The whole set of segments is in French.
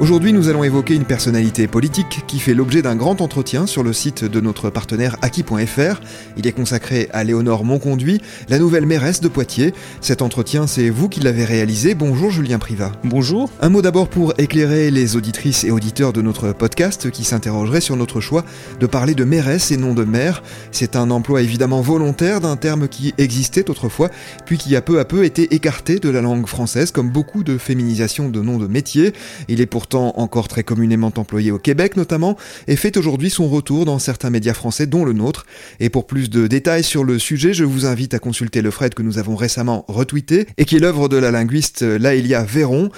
Aujourd'hui, nous allons évoquer une personnalité politique qui fait l'objet d'un grand entretien sur le site de notre partenaire Aki.fr. Il est consacré à Léonore Monconduit, la nouvelle mairesse de Poitiers. Cet entretien, c'est vous qui l'avez réalisé. Bonjour Julien Privat. Bonjour. Un mot d'abord pour éclairer les auditrices et auditeurs de notre podcast qui s'interrogeraient sur notre choix de parler de mairesse et non de maire. C'est un emploi évidemment volontaire d'un terme qui existait autrefois, puis qui a peu à peu été écarté de la langue française, comme beaucoup de féminisation de noms de métiers. Il est encore très communément employé au Québec notamment, et fait aujourd'hui son retour dans certains médias français dont le nôtre. Et pour plus de détails sur le sujet, je vous invite à consulter le Fred que nous avons récemment retweeté, et qui est l'œuvre de la linguiste Laëlia Véron.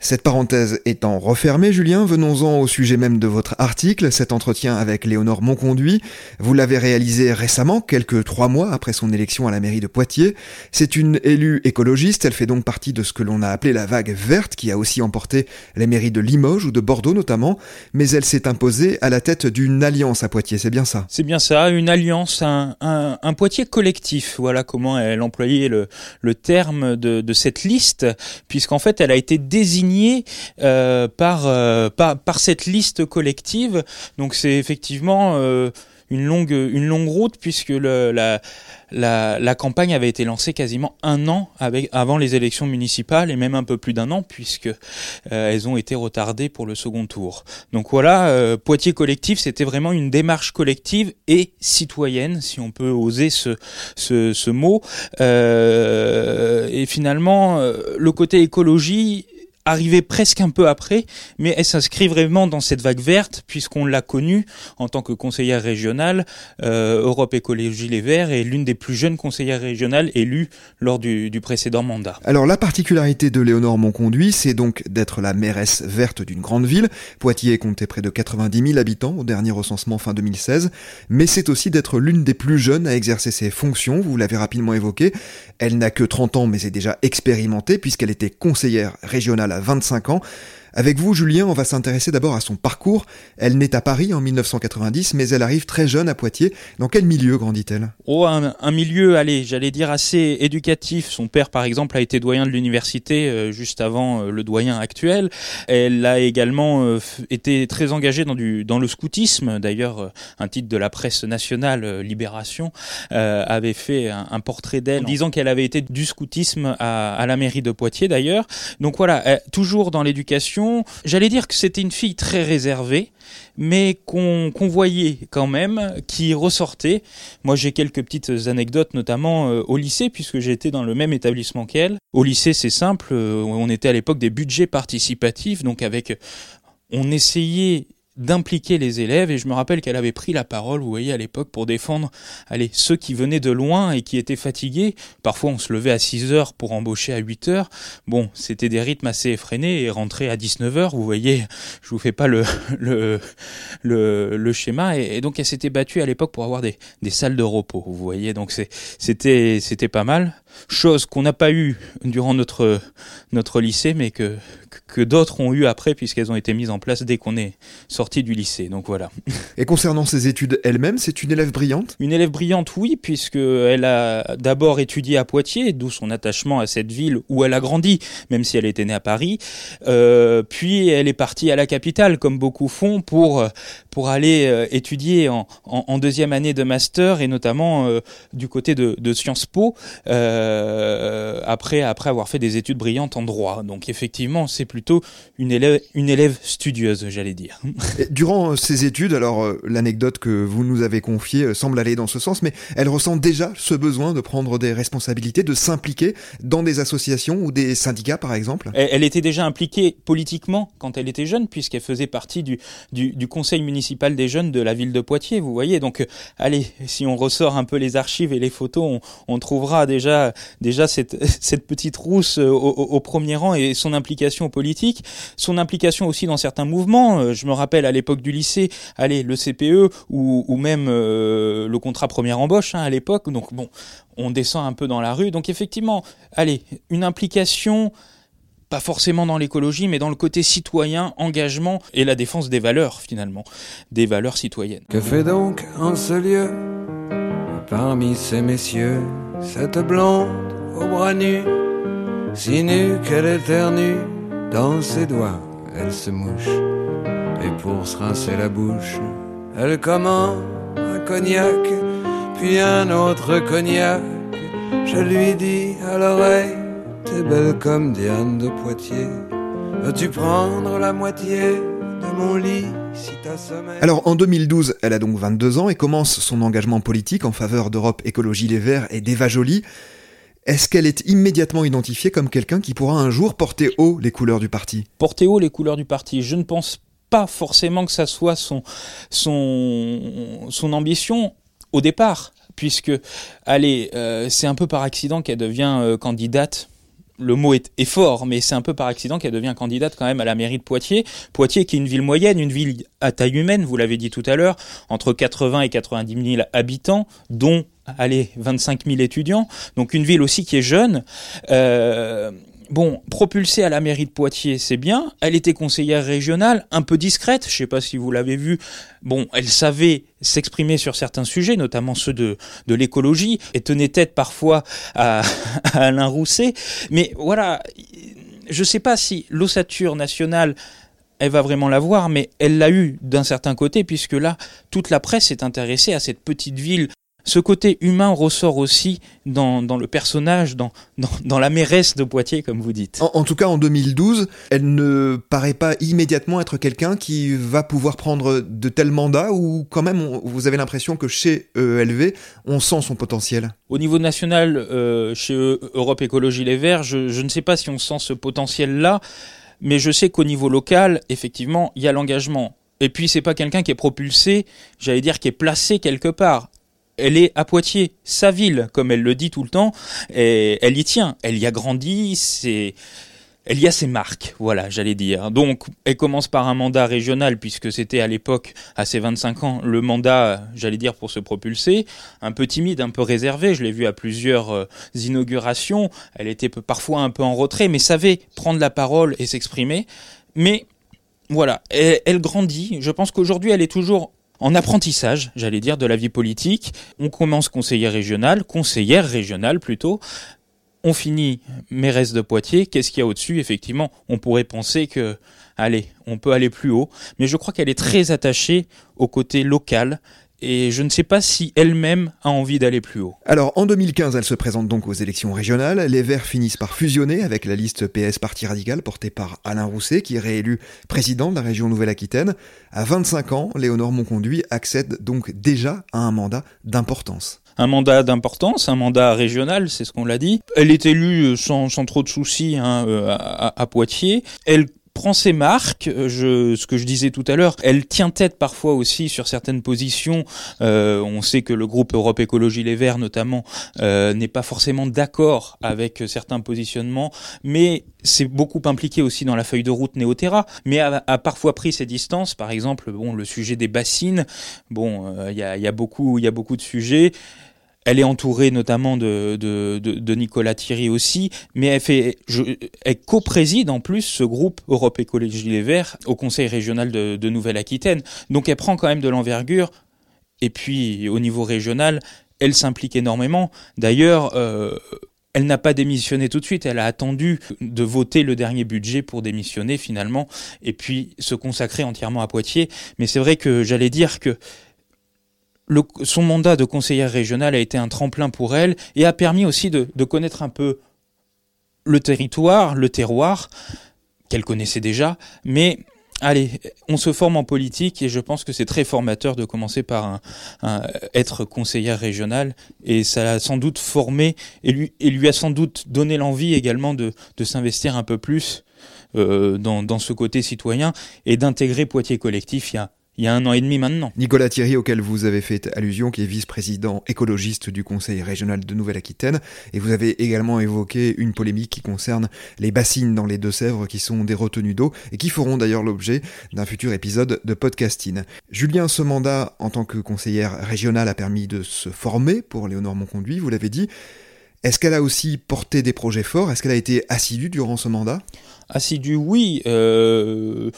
Cette parenthèse étant refermée, Julien, venons-en au sujet même de votre article, cet entretien avec Léonore Monconduit. Vous l'avez réalisé récemment, quelques trois mois après son élection à la mairie de Poitiers. C'est une élue écologiste, elle fait donc partie de ce que l'on a appelé la vague verte, qui a aussi emporté les mairies de Limoges ou de Bordeaux notamment, mais elle s'est imposée à la tête d'une alliance à Poitiers, c'est bien ça? C'est bien ça, une alliance, un, un, un, Poitiers collectif, voilà comment elle employait le, le terme de, de cette liste, puisqu'en fait elle a été désignée euh, par, euh, par, cette liste collective. Donc c'est effectivement euh, une longue une longue route puisque la, campagne avait été lancée quasiment un an avant les élections municipales et même un peu plus d'un an puisque elles ont été retardées pour le second tour. Donc voilà, Poitiers collectif, c'était vraiment une démarche collective et citoyenne, si on peut oser ce mot. Et finalement, le côté écologie arrivée presque un peu après, mais elle s'inscrit vraiment dans cette vague verte puisqu'on l'a connue en tant que conseillère régionale. Euh, Europe Écologie Les Verts est l'une des plus jeunes conseillères régionales élues lors du, précédent mandat. Alors la particularité de Léonore Monconduit, c'est donc d'être la mairesse verte d'une grande ville. Poitiers comptait près de 90 000 habitants au dernier recensement fin 2016, mais c'est aussi d'être l'une des plus jeunes à exercer ses fonctions, vous l'avez rapidement évoqué. Elle n'a que 30 ans mais est déjà expérimentée puisqu'elle était conseillère régionale à 25 ans. Avec vous, Julien, on va s'intéresser d'abord à son parcours. Elle naît à Paris en 1990, mais elle arrive très jeune à Poitiers. Dans quel milieu grandit-elle? Oh, un, un, milieu, allez, j'allais dire assez éducatif. Son père, par exemple, a été doyen de l'université euh, juste avant euh, le doyen actuel. Elle a également euh, été très engagée dans, du, dans le scoutisme. D'ailleurs, euh, un titre de la presse nationale, euh, Libération, avait fait un, un portrait d'elle en disant qu'elle avait été du scoutisme à, à, la mairie de Poitiers, d'ailleurs. Donc voilà, toujours dans l'éducation J'allais dire que c'était une fille très réservée, mais qu'on qu voyait quand même, qui ressortait. Moi, j'ai quelques petites anecdotes, notamment euh, au lycée, puisque j'étais dans le même établissement qu'elle. Au lycée, c'est simple, euh, on était à l'époque des budgets participatifs, donc avec... On essayait d'impliquer les élèves et je me rappelle qu'elle avait pris la parole, vous voyez, à l'époque pour défendre allez, ceux qui venaient de loin et qui étaient fatigués. Parfois on se levait à 6 heures pour embaucher à 8 heures. Bon, c'était des rythmes assez effrénés et rentrer à 19 heures, vous voyez, je vous fais pas le, le, le, le schéma et, donc elle s'était battue à l'époque pour avoir des, des salles de repos, vous voyez, donc c'était pas mal. Chose qu'on n'a pas eu durant notre, notre lycée, mais que, que d'autres ont eu après, puisqu'elles ont été mises en place dès qu'on est sorti du lycée. Donc voilà. Et concernant ses études elle-même, c'est une élève brillante? Une élève brillante, oui, puisqu'elle a d'abord étudié à Poitiers, d'où son attachement à cette ville où elle a grandi, même si elle était née à Paris. Euh, puis elle est partie à la capitale, comme beaucoup font, pour, pour aller euh, étudier en, en, en, deuxième année de master, et notamment euh, du côté de, de Sciences Po. Euh, après après avoir fait des études brillantes en droit. Donc effectivement, c'est plutôt une élève une élève studieuse, j'allais dire. durant ces études, alors l'anecdote que vous nous avez confiée semble aller dans ce sens, mais elle ressent déjà ce besoin de prendre des responsabilités, de s'impliquer dans des associations ou des syndicats, par exemple? Elle, était déjà impliquée politiquement quand elle était jeune, puisqu'elle faisait partie du, du, du conseil municipal des jeunes de la ville de Poitiers. Vous voyez, donc allez, si on ressort un peu les archives et les photos, on, trouvera déjà déjà cette, cette petite rousse euh, au, premier rang et son implication politique, son implication aussi dans certains mouvements. Euh, je me rappelle à l'époque du lycée, allez, le CPE ou, même euh, le contrat première embauche hein, à l'époque. Donc bon, on descend un peu dans la rue. Donc effectivement, allez, une implication pas forcément dans l'écologie, mais dans le côté citoyen, engagement et la défense des valeurs finalement, des valeurs citoyennes. Que fait donc en ce lieu, parmi ces messieurs, cette blonde aux bras nus, si nue qu'elle éternue, dans ses doigts elle se mouche, et pour se rincer la bouche, elle commande un cognac, puis un autre cognac, je lui dis à l'oreille, T'es belle comme Diane de Poitiers. Veux-tu prendre la moitié de mon lit si Alors en 2012, elle a donc 22 ans et commence son engagement politique en faveur d'Europe Écologie Les Verts et d'Eva Joly. Est-ce qu'elle est immédiatement identifiée comme quelqu'un qui pourra un jour porter haut les couleurs du parti? Porter haut les couleurs du parti, je ne pense pas forcément que ça soit son, ambition au départ, puisque, allez, euh, c'est un peu par accident qu'elle devient euh, candidate le mot est, fort, mais c'est un peu par accident qu'elle devient candidate quand même à la mairie de Poitiers. Poitiers qui est une ville moyenne, une ville à taille humaine, vous l'avez dit tout à l'heure, entre 80 et 90 000 habitants, dont allez 25 000 étudiants. Donc une ville aussi qui est jeune. Euh, Bon, propulsée à la mairie de Poitiers, c'est bien. Elle était conseillère régionale, un peu discrète, je sais pas si vous l'avez vu. Bon, elle savait s'exprimer sur certains sujets, notamment ceux de, de l'écologie, et tenait tête parfois à, Alain Rousset. Mais voilà, je sais pas si l'ossature nationale elle va vraiment l'avoir, mais elle l'a eu d'un certain côté, puisque là, toute la presse est intéressée à cette petite ville ce côté humain ressort aussi dans, le personnage, dans, dans, la mairesse de Poitiers, comme vous dites. En, tout cas, en 2012, elle ne paraît pas immédiatement être quelqu'un qui va pouvoir prendre de tels mandats, ou quand même, vous avez l'impression que chez ELV, on sent son potentiel? Au niveau national, euh, chez Europe Écologie Les Verts, je, je ne sais pas si on sent ce potentiel-là, mais je sais qu'au niveau local, effectivement, il y a l'engagement. Et puis c'est pas quelqu'un qui est propulsé, j'allais dire qui est placé quelque part elle est à Poitiers, sa ville, comme elle le dit tout le temps, et elle y tient, elle y a grandi, elle y a ses marques, voilà, j'allais dire. Donc, elle commence par un mandat régional, puisque c'était à l'époque, à ses 25 ans, le mandat, j'allais dire, pour se propulser. Un peu timide, un peu réservé, je l'ai vu à plusieurs euh, inaugurations. Elle était parfois un peu en retrait, mais savait prendre la parole et s'exprimer. Mais, voilà, elle grandit. Je pense qu'aujourd'hui, elle est toujours en apprentissage, j'allais dire, de la vie politique. On commence conseiller régional, conseillère régionale plutôt. On finit mairesse de Poitiers. Qu'est-ce qu'il y a au-dessus? Effectivement, on pourrait penser que, allez, on peut aller plus haut. Mais je crois qu'elle est très attachée au côté local et je ne sais pas si elle-même a envie d'aller plus haut. Alors en 2015, elle se présente donc aux élections régionales. Les Verts finissent par fusionner avec la liste PS Parti Radical portée par Alain Rousset, qui est réélu président de la région Nouvelle-Aquitaine. À 25 ans, Léonore Monconduit accède donc déjà à un mandat d'importance un mandat d'importance, un mandat régional, c'est ce qu'on l'a dit. Elle est élue sans, trop de soucis hein, euh, à, à, Poitiers. Elle prend ses marques. Euh, je, ce que je disais tout à l'heure, elle tient tête parfois aussi sur certaines positions. Euh, on sait que le groupe Europe Écologie Les Verts, notamment, euh, n'est pas forcément d'accord avec certains positionnements, mais c'est beaucoup impliqué aussi dans la feuille de route Néoterra, mais a, parfois pris ses distances. Par exemple, bon, le sujet des bassines. Bon, il y, a, y a beaucoup, il y a beaucoup de sujets. Elle est entourée notamment de, Nicolas Thierry aussi, mais elle, fait, elle co-préside en plus ce groupe Europe Écologie Les Verts au Conseil régional de, de Nouvelle-Aquitaine. Donc elle prend quand même de l'envergure. Et puis au niveau régional, elle s'implique énormément. D'ailleurs, euh, elle n'a pas démissionné tout de suite, elle a attendu de voter le dernier budget pour démissionner finalement, et puis se consacrer entièrement à Poitiers. Mais c'est vrai que j'allais dire que son mandat de conseillère régionale a été un tremplin pour elle et a permis aussi de, connaître un peu le territoire, le terroir, qu'elle connaissait déjà, mais allez, on se forme en politique et je pense que c'est très formateur de commencer par être conseillère régionale et ça a sans doute formé et lui, a sans doute donné l'envie également de, s'investir un peu plus euh, dans, ce côté citoyen et d'intégrer Poitiers Collectif il y a un an et demi maintenant. Nicolas Thierry, auquel vous avez fait allusion, qui est vice-président écologiste du Conseil régional de Nouvelle-Aquitaine, et vous avez également évoqué une polémique qui concerne les bassines dans les Deux-Sèvres, qui sont des retenues d'eau, et qui feront d'ailleurs l'objet d'un futur épisode de podcasting. Julien, ce mandat en tant que conseillère régionale a permis de se former pour Léonore Monconduit, vous l'avez dit. Est-ce qu'elle a aussi porté des projets forts? Est-ce qu'elle a été assidue durant ce mandat Assidu, oui. Euh,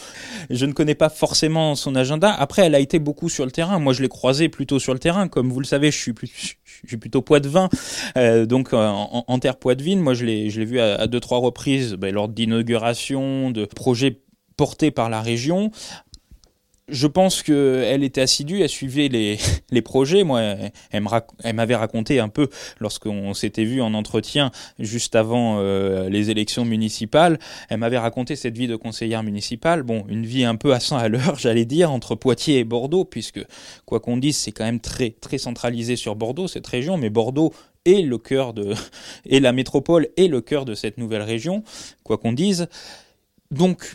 je ne connais pas forcément son agenda. Après, elle a été beaucoup sur le terrain. Moi, je l'ai croisée plutôt sur le terrain. Comme vous le savez, je suis, plus, plutôt Poitvin. Euh, donc, euh, en, terre Poitvin, moi, je l'ai, je l'ai vu à, deux, trois reprises ben, lors d'inauguration, de projets portés par la région je pense qu'elle était assidue, elle suivait les, projets. Moi, elle, elle m'avait raconté un peu, lorsqu'on s'était vu en entretien juste avant euh, les élections municipales, elle m'avait raconté cette vie de conseillère municipale. Bon, une vie un peu à 100 à l'heure, j'allais dire, entre Poitiers et Bordeaux, puisque, quoi qu'on dise, c'est quand même très, très centralisé sur Bordeaux, cette région, mais Bordeaux est le cœur de, et la métropole est le cœur de cette nouvelle région, quoi qu'on dise. Donc,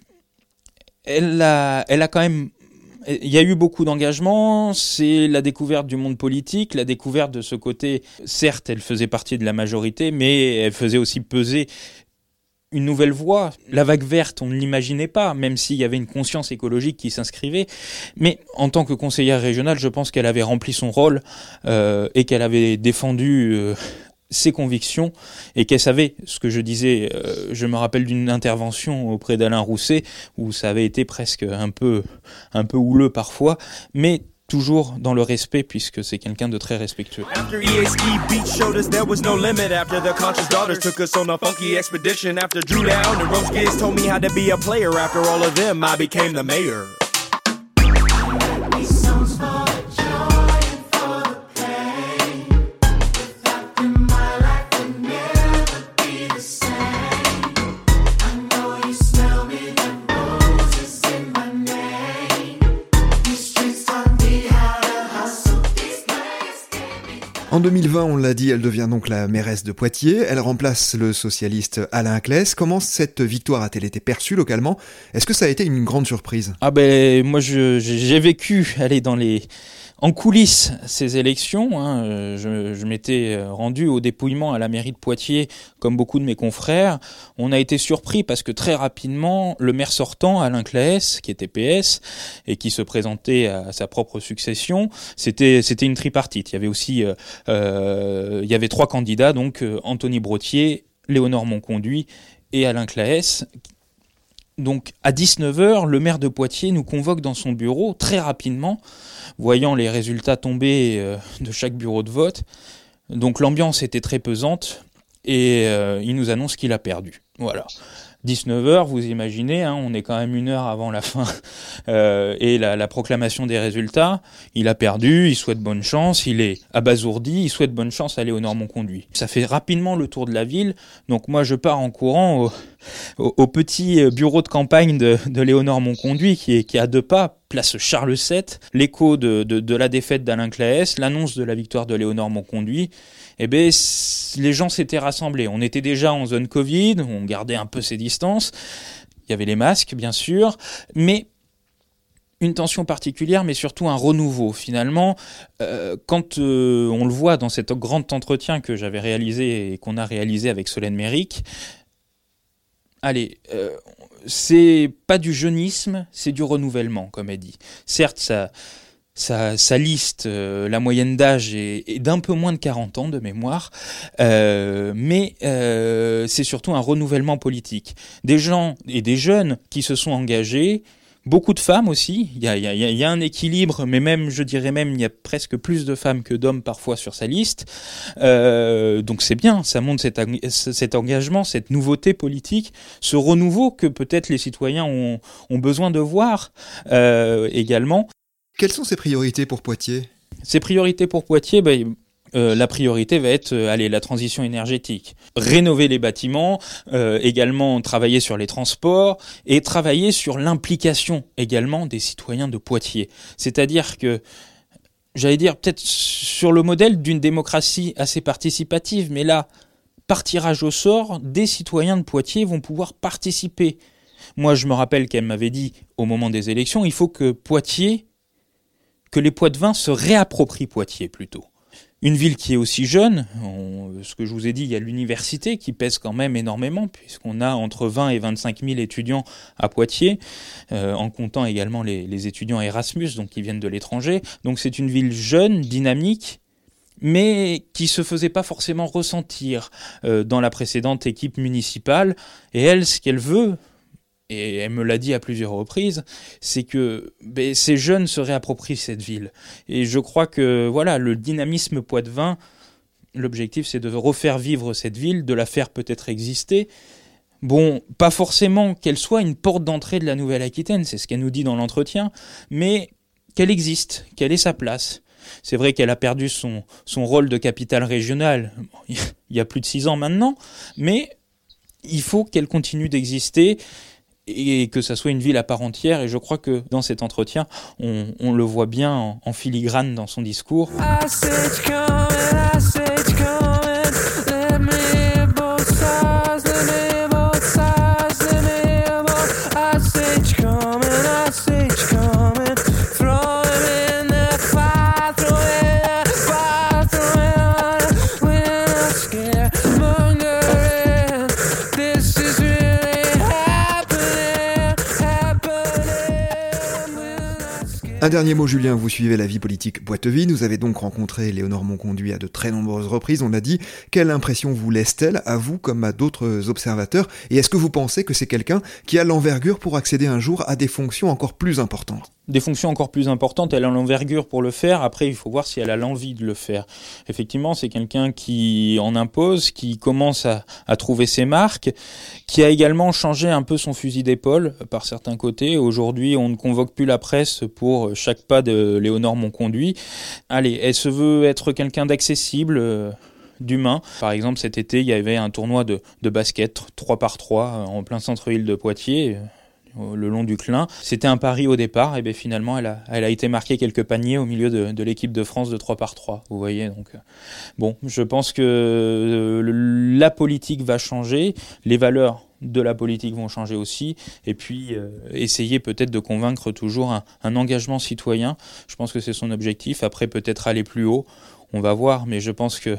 elle a, elle a quand même il y a eu beaucoup d'engagement, c'est la découverte du monde politique, la découverte de ce côté, certes, elle faisait partie de la majorité, mais elle faisait aussi peser une nouvelle voie. La vague verte, on ne l'imaginait pas, même s'il y avait une conscience écologique qui s'inscrivait. Mais en tant que conseillère régionale, je pense qu'elle avait rempli son rôle euh, et qu'elle avait défendu euh, ses convictions et qu'elle savait ce que je disais. Euh, je me rappelle d'une intervention auprès d'Alain Rousset où ça avait été presque un peu, un peu houleux parfois, mais toujours dans le respect puisque c'est quelqu'un de très respectueux. After. En 2020, on l'a dit, elle devient donc la mairesse de Poitiers. Elle remplace le socialiste Alain Claes. Comment cette victoire a-t-elle été perçue localement? Est-ce que ça a été une grande surprise? Ah ben, moi, j'ai vécu, aller dans les en coulisses, ces élections, hein, euh, je, m'étais euh, rendu au dépouillement à la mairie de Poitiers, comme beaucoup de mes confrères. On a été surpris parce que très rapidement, le maire sortant, Alain Claes, qui était PS et qui se présentait à sa propre succession, c'était une tripartite. Il y avait aussi, euh, il y avait trois candidats, donc Anthony Brottier, Léonore Monconduit et Alain Claes, donc à 19h, le maire de Poitiers nous convoque dans son bureau très rapidement, voyant les résultats tomber euh, de chaque bureau de vote. Donc l'ambiance était très pesante et euh, il nous annonce qu'il a perdu. Voilà. 19h, vous imaginez, hein, on est quand même une heure avant la fin euh, et la, la, proclamation des résultats. Il a perdu, il souhaite bonne chance, il est abasourdi, il souhaite bonne chance à Léonore Monconduit. Ça fait rapidement le tour de la ville, donc moi je pars en courant au, petit bureau de campagne de, de Léonore Monconduit qui est, qui à deux pas, place Charles VII, l'écho de, la défaite d'Alain Claes, l'annonce de la victoire de Léonore Monconduit eh ben, les gens s'étaient rassemblés. On était déjà en zone Covid, on gardait un peu ses distances. Il y avait les masques, bien sûr, mais une tension particulière, mais surtout un renouveau. Finalement, euh, quand euh, on le voit dans cet grand entretien que j'avais réalisé et qu'on a réalisé avec Solène Méric, allez, euh, c'est pas du jeunisme, c'est du renouvellement, comme elle dit. Certes, ça sa, liste, euh, la moyenne d'âge est, d'un peu moins de 40 ans de mémoire, euh, mais euh, c'est surtout un renouvellement politique. Des gens et des jeunes qui se sont engagés, beaucoup de femmes aussi, il y a, y, a, y a, un équilibre, mais même, je dirais même, il y a presque plus de femmes que d'hommes parfois sur sa liste. donc c'est bien, ça montre cet, cet, engagement, cette nouveauté politique, ce renouveau que peut-être les citoyens ont, ont besoin de voir également. Quelles sont ses priorités pour Poitiers? Ces priorités pour Poitiers, ben, euh, la priorité va être euh, allez, la transition énergétique. Rénover les bâtiments, euh, également travailler sur les transports et travailler sur l'implication également des citoyens de Poitiers. C'est-à-dire que j'allais dire peut-être sur le modèle d'une démocratie assez participative, mais là, par tirage au sort, des citoyens de Poitiers vont pouvoir participer. Moi, je me rappelle qu'elle m'avait dit au moment des élections, il faut que Poitiers, que les Poitevins se réapproprient Poitiers plutôt une ville qui est aussi jeune, ce que je vous ai dit, il y a l'université qui pèse quand même énormément, puisqu'on a entre 20 et 25 000 étudiants à Poitiers, euh, en comptant également les, étudiants Erasmus, donc qui viennent de l'étranger. Donc c'est une ville jeune, dynamique, mais qui se faisait pas forcément ressentir euh, dans la précédente équipe municipale. Et elle, ce qu'elle veut, et elle me l'a dit à plusieurs reprises, c'est que ben, ces jeunes se réapproprient cette ville. Et je crois que voilà, le dynamisme Poitevin, l'objectif c'est de refaire vivre cette ville, de la faire peut-être exister. Bon, pas forcément qu'elle soit une porte d'entrée de la Nouvelle-Aquitaine, c'est ce qu'elle nous dit dans l'entretien, mais qu'elle existe, qu'elle ait sa place. C'est vrai qu'elle a perdu son, son rôle de capitale régionale il y a plus de six ans maintenant, mais il faut qu'elle continue d'exister et que ça soit une ville à part entière. Et je crois que dans cet entretien, on, le voit bien en, filigrane dans son discours. Un dernier mot, Julien, vous suivez la vie politique Poitevine. Vous avez donc rencontré Léonore Monconduit à de très nombreuses reprises, on l'a dit. Quelle impression vous laisse-t-elle, à vous comme à d'autres observateurs? Et est-ce que vous pensez que c'est quelqu'un qui a l'envergure pour accéder un jour à des fonctions encore plus importantes? Des fonctions encore plus importantes, elle a l'envergure pour le faire, après il faut voir si elle a l'envie de le faire. Effectivement, c'est quelqu'un qui en impose, qui commence à, trouver ses marques, qui a également changé un peu son fusil d'épaule par certains côtés. Aujourd'hui, on ne convoque plus la presse pour chaque pas de Léonore Monconduit. Allez, elle se veut être quelqu'un d'accessible, euh, d'humain. Par exemple, cet été, il y avait un tournoi de, de basket 3 par 3 euh, en plein centre-ville de Poitiers le long du Clin. C'était un pari au départ, et bien finalement, elle a, été marquée quelques paniers au milieu de, l'équipe de France de 3 par 3. Vous voyez, donc euh, bon, je pense que euh, la politique va changer, les valeurs de la politique vont changer aussi, et puis euh, essayer peut-être de convaincre toujours un engagement citoyen. Je pense que c'est son objectif. Après, peut-être aller plus haut, on va voir, mais je pense que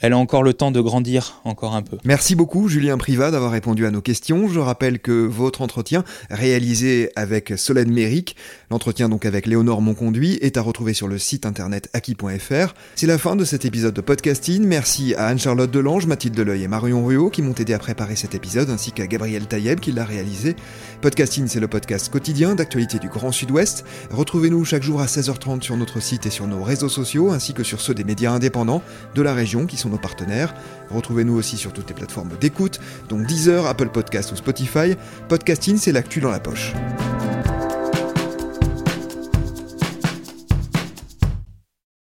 elle a encore le temps de grandir encore un peu. Merci beaucoup Julien Privat d'avoir répondu à nos questions. Je rappelle que votre entretien, réalisé avec Solène Méric, l'entretien donc avec Léonore Monconduit, est à retrouver sur le site internet acquis.fr. C'est la fin de cet épisode de podcasting. Merci à Anne-Charlotte Delange, Mathilde Deleuil et Marion Ruot qui m'ont aidé à préparer cet épisode, ainsi qu'à Gabriel Taïeb qui l'a réalisé. Podcasting, c'est le podcast quotidien d'actualité du Grand Sud-Ouest. Retrouvez-nous chaque jour à 16h30 sur notre site et sur nos réseaux sociaux, ainsi que sur ceux des médias indépendants de la région qui nos partenaires. Retrouvez-nous aussi sur toutes les plateformes d'écoute, donc Deezer, Apple Podcast ou Spotify. Podcasting, c'est l'actu dans la poche.